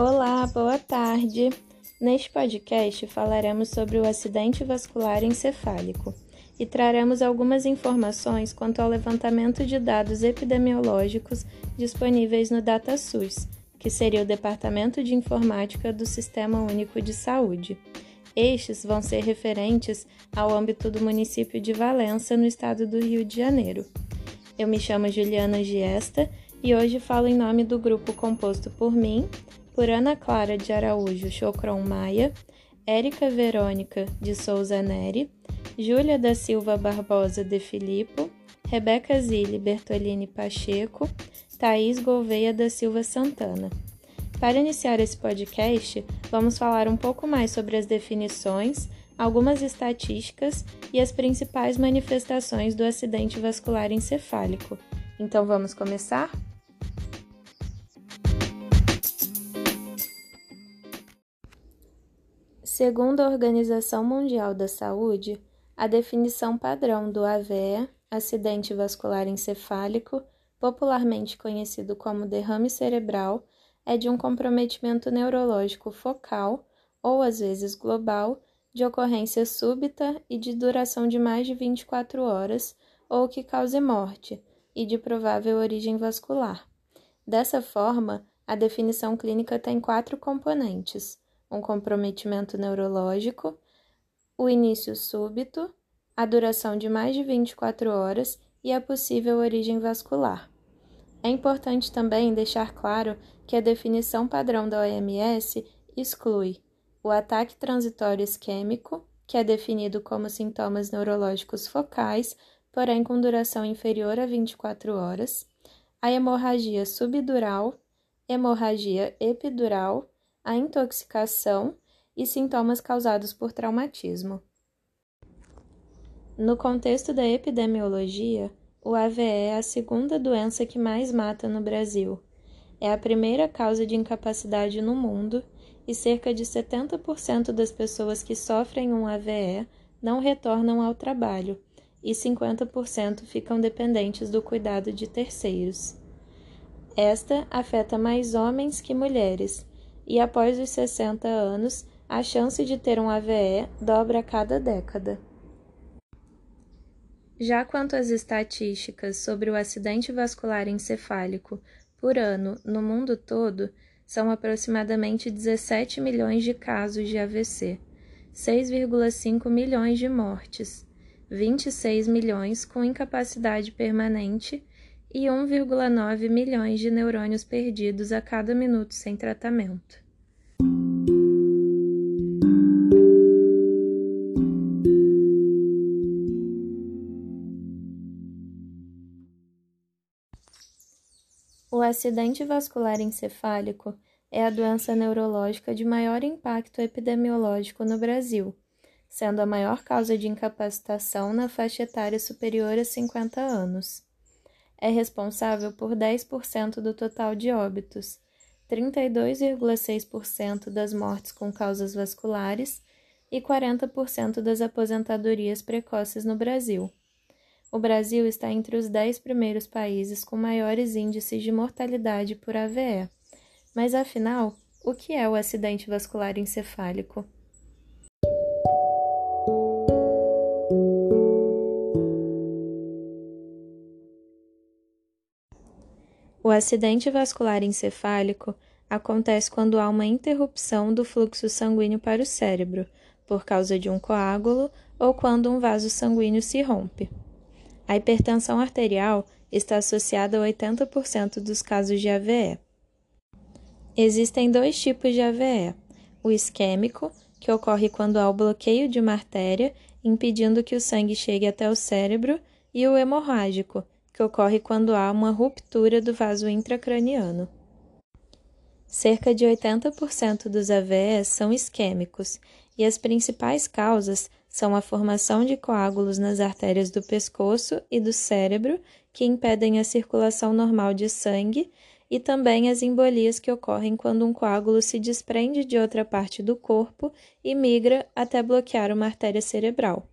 Olá, boa tarde. Neste podcast falaremos sobre o acidente vascular encefálico e traremos algumas informações quanto ao levantamento de dados epidemiológicos disponíveis no DataSUS, que seria o Departamento de Informática do Sistema Único de Saúde. Estes vão ser referentes ao âmbito do município de Valença, no estado do Rio de Janeiro. Eu me chamo Juliana Giesta e hoje falo em nome do grupo composto por mim, por Ana Clara de Araújo Chocron Maia, Érica Verônica de Souza Neri, Júlia da Silva Barbosa de Filippo, Rebeca Zilli Bertolini Pacheco, Thaís Gouveia da Silva Santana. Para iniciar esse podcast, vamos falar um pouco mais sobre as definições, algumas estatísticas e as principais manifestações do acidente vascular encefálico. Então vamos começar? Segundo a Organização Mundial da Saúde, a definição padrão do AVE, acidente vascular encefálico, popularmente conhecido como derrame cerebral, é de um comprometimento neurológico focal, ou às vezes global, de ocorrência súbita e de duração de mais de 24 horas, ou que cause morte, e de provável origem vascular. Dessa forma, a definição clínica tem quatro componentes um comprometimento neurológico, o início súbito, a duração de mais de 24 horas e a possível origem vascular. É importante também deixar claro que a definição padrão da OMS exclui o ataque transitório isquêmico, que é definido como sintomas neurológicos focais, porém com duração inferior a 24 horas, a hemorragia subdural, hemorragia epidural a intoxicação e sintomas causados por traumatismo. No contexto da epidemiologia, o AVE é a segunda doença que mais mata no Brasil. É a primeira causa de incapacidade no mundo e cerca de 70% das pessoas que sofrem um AVE não retornam ao trabalho e 50% ficam dependentes do cuidado de terceiros. Esta afeta mais homens que mulheres e após os 60 anos, a chance de ter um AVE dobra a cada década. Já quanto às estatísticas sobre o acidente vascular encefálico por ano no mundo todo, são aproximadamente 17 milhões de casos de AVC, 6,5 milhões de mortes, 26 milhões com incapacidade permanente e 1,9 milhões de neurônios perdidos a cada minuto sem tratamento. O acidente vascular encefálico é a doença neurológica de maior impacto epidemiológico no Brasil, sendo a maior causa de incapacitação na faixa etária superior a 50 anos é responsável por 10% do total de óbitos, 32,6% das mortes com causas vasculares e 40% das aposentadorias precoces no Brasil. O Brasil está entre os 10 primeiros países com maiores índices de mortalidade por AVE. Mas afinal, o que é o acidente vascular encefálico? Acidente vascular encefálico acontece quando há uma interrupção do fluxo sanguíneo para o cérebro, por causa de um coágulo ou quando um vaso sanguíneo se rompe. A hipertensão arterial está associada a 80% dos casos de AVE. Existem dois tipos de AVE: o isquêmico, que ocorre quando há o bloqueio de uma artéria, impedindo que o sangue chegue até o cérebro, e o hemorrágico, que ocorre quando há uma ruptura do vaso intracraniano. Cerca de 80% dos AVEs são isquêmicos e as principais causas são a formação de coágulos nas artérias do pescoço e do cérebro, que impedem a circulação normal de sangue, e também as embolias que ocorrem quando um coágulo se desprende de outra parte do corpo e migra até bloquear uma artéria cerebral.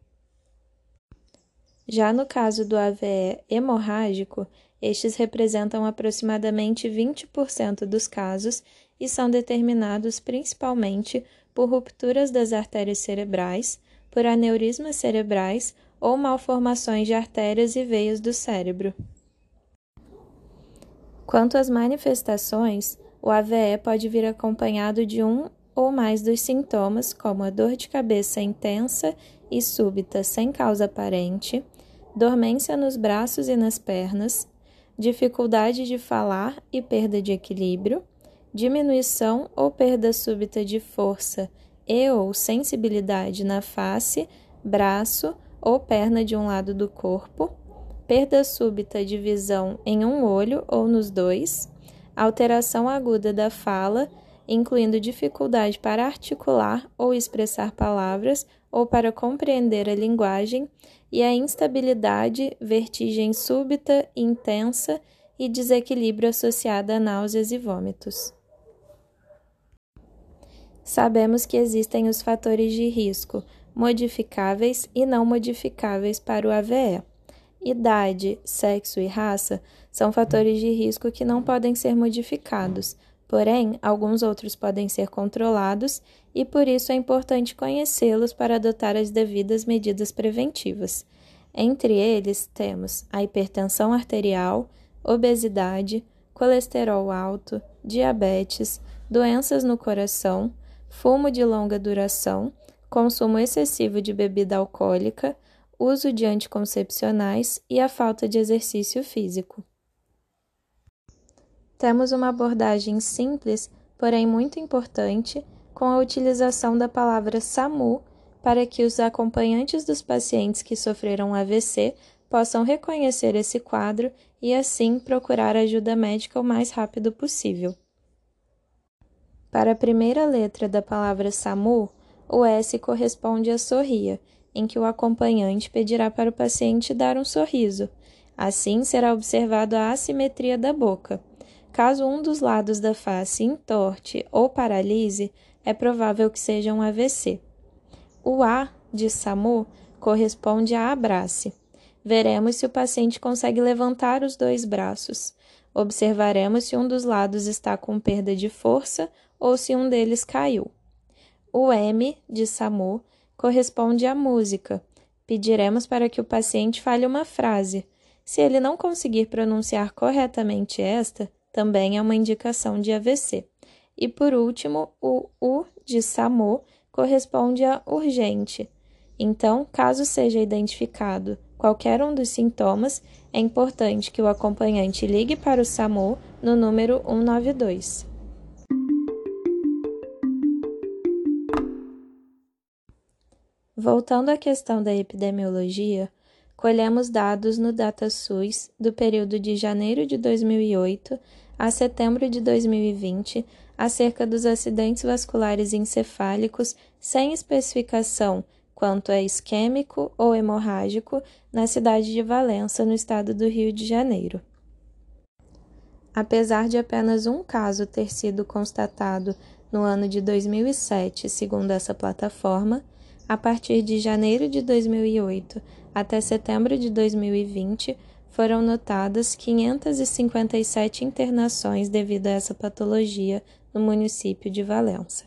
Já no caso do AVE hemorrágico, estes representam aproximadamente 20% dos casos e são determinados principalmente por rupturas das artérias cerebrais, por aneurismas cerebrais ou malformações de artérias e veias do cérebro. Quanto às manifestações, o AVE pode vir acompanhado de um ou mais dos sintomas, como a dor de cabeça intensa e súbita sem causa aparente, dormência nos braços e nas pernas, dificuldade de falar e perda de equilíbrio, diminuição ou perda súbita de força e ou sensibilidade na face, braço ou perna de um lado do corpo, perda súbita de visão em um olho ou nos dois, alteração aguda da fala, incluindo dificuldade para articular ou expressar palavras ou para compreender a linguagem, e a instabilidade, vertigem súbita, intensa e desequilíbrio associado a náuseas e vômitos. Sabemos que existem os fatores de risco, modificáveis e não modificáveis para o AVE. Idade, sexo e raça são fatores de risco que não podem ser modificados, porém, alguns outros podem ser controlados e por isso é importante conhecê-los para adotar as devidas medidas preventivas. Entre eles, temos a hipertensão arterial, obesidade, colesterol alto, diabetes, doenças no coração fumo de longa duração, consumo excessivo de bebida alcoólica, uso de anticoncepcionais e a falta de exercício físico. Temos uma abordagem simples, porém muito importante, com a utilização da palavra SAMU para que os acompanhantes dos pacientes que sofreram AVC possam reconhecer esse quadro e, assim, procurar ajuda médica o mais rápido possível. Para a primeira letra da palavra SAMU, o S corresponde a sorria, em que o acompanhante pedirá para o paciente dar um sorriso. Assim, será observado a assimetria da boca. Caso um dos lados da face entorte ou paralise, é provável que seja um AVC. O A de SAMU corresponde a abrace. Veremos se o paciente consegue levantar os dois braços. Observaremos se um dos lados está com perda de força ou se um deles caiu. O M de SAMU corresponde à música. Pediremos para que o paciente fale uma frase. Se ele não conseguir pronunciar corretamente esta, também é uma indicação de AVC. E por último, o U de SAMU corresponde a urgente. Então, caso seja identificado qualquer um dos sintomas, é importante que o acompanhante ligue para o SAMU no número 192. Voltando à questão da epidemiologia, colhemos dados no DataSUS do período de janeiro de 2008 a setembro de 2020 acerca dos acidentes vasculares encefálicos sem especificação quanto é isquêmico ou hemorrágico na cidade de Valença, no estado do Rio de Janeiro. Apesar de apenas um caso ter sido constatado no ano de 2007, segundo essa plataforma, a partir de janeiro de 2008 até setembro de 2020, foram notadas 557 internações devido a essa patologia no município de Valença.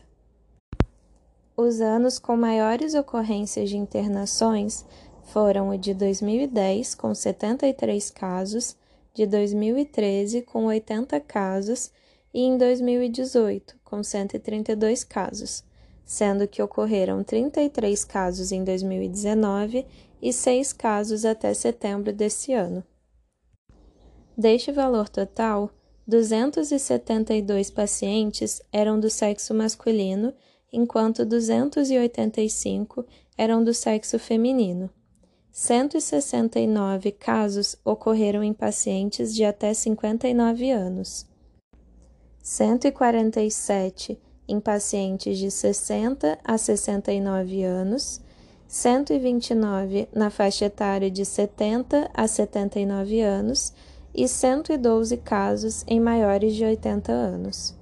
Os anos com maiores ocorrências de internações foram o de 2010, com 73 casos, de 2013, com 80 casos, e em 2018, com 132 casos sendo que ocorreram 33 casos em 2019 e 6 casos até setembro desse ano. Deste valor total, 272 pacientes eram do sexo masculino, enquanto 285 eram do sexo feminino. 169 casos ocorreram em pacientes de até 59 anos. 147 em pacientes de 60 a 69 anos, 129 na faixa etária de 70 a 79 anos e 112 casos em maiores de 80 anos.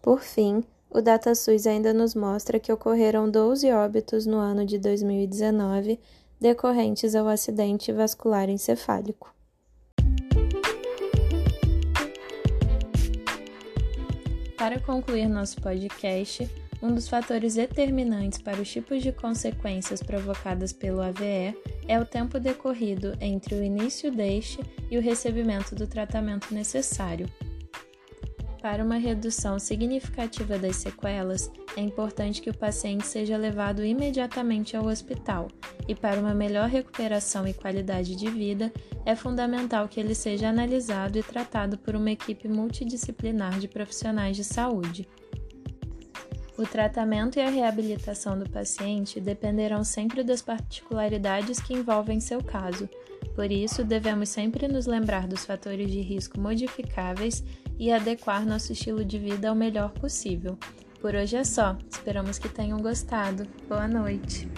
Por fim, o DataSUS ainda nos mostra que ocorreram 12 óbitos no ano de 2019 decorrentes ao acidente vascular encefálico. Para concluir nosso podcast, um dos fatores determinantes para os tipos de consequências provocadas pelo AVE é o tempo decorrido entre o início deste e o recebimento do tratamento necessário. Para uma redução significativa das sequelas, é importante que o paciente seja levado imediatamente ao hospital, e para uma melhor recuperação e qualidade de vida, é fundamental que ele seja analisado e tratado por uma equipe multidisciplinar de profissionais de saúde. O tratamento e a reabilitação do paciente dependerão sempre das particularidades que envolvem seu caso. Por isso, devemos sempre nos lembrar dos fatores de risco modificáveis e adequar nosso estilo de vida ao melhor possível. Por hoje é só, esperamos que tenham gostado. Boa noite!